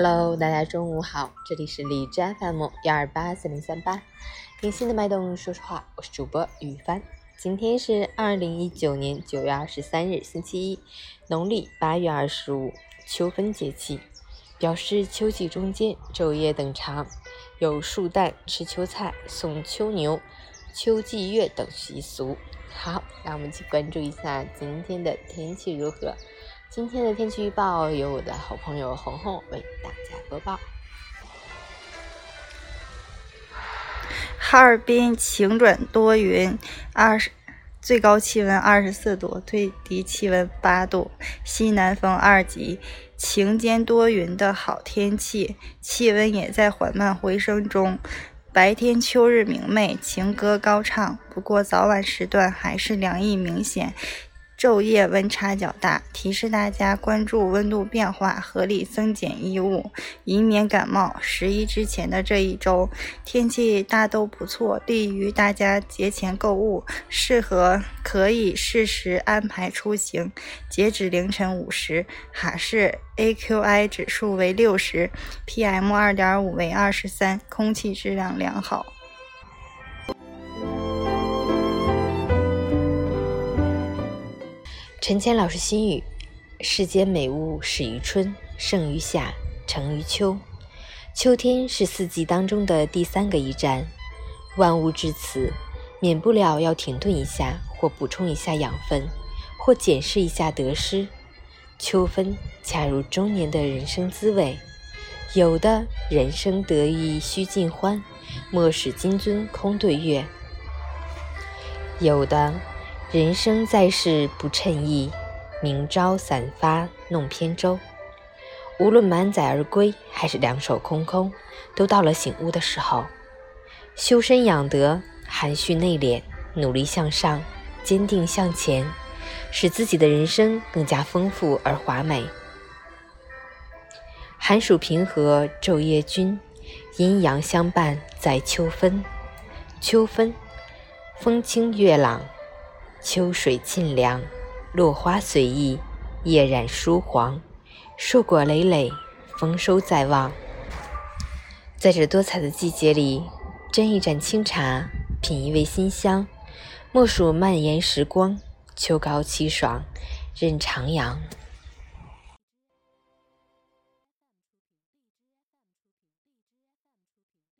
Hello，大家中午好，这里是荔枝 FM 幺二八四零三八，听心的脉动说实话，我是主播雨帆。今天是二零一九年九月二十三日，星期一，农历八月二十五，秋分节气，表示秋季中间，昼夜等长，有树蛋、吃秋菜、送秋牛、秋季月等习俗。好，让我们去关注一下今天的天气如何。今天的天气预报由我的好朋友红红为大家播报。哈尔滨晴转多云，二十最高气温二十四度，最低气温八度，西南风二级，晴间多云的好天气，气温也在缓慢回升中。白天秋日明媚，情歌高唱，不过早晚时段还是凉意明显。昼夜温差较大，提示大家关注温度变化，合理增减衣物，以免感冒。十一之前的这一周，天气大都不错，利于大家节前购物，适合可以适时安排出行。截止凌晨五时，哈市 AQI 指数为六十，PM 二点五为二十三，空气质量良好。陈谦老师心语：世间美物始于春，盛于夏，成于秋。秋天是四季当中的第三个驿站，万物至此，免不了要停顿一下，或补充一下养分，或检视一下得失。秋分恰如中年的人生滋味，有的人生得意须尽欢，莫使金樽空对月；有的。人生在世不称意，明朝散发弄扁舟。无论满载而归，还是两手空空，都到了醒悟的时候。修身养德，含蓄内敛，努力向上，坚定向前，使自己的人生更加丰富而华美。寒暑平和，昼夜均，阴阳相伴，在秋分。秋分，风清月朗。秋水沁凉，落花随意，叶染疏黄，硕果累累，丰收在望。在这多彩的季节里，斟一盏清茶，品一味馨香，莫属蔓延时光。秋高气爽，任徜徉。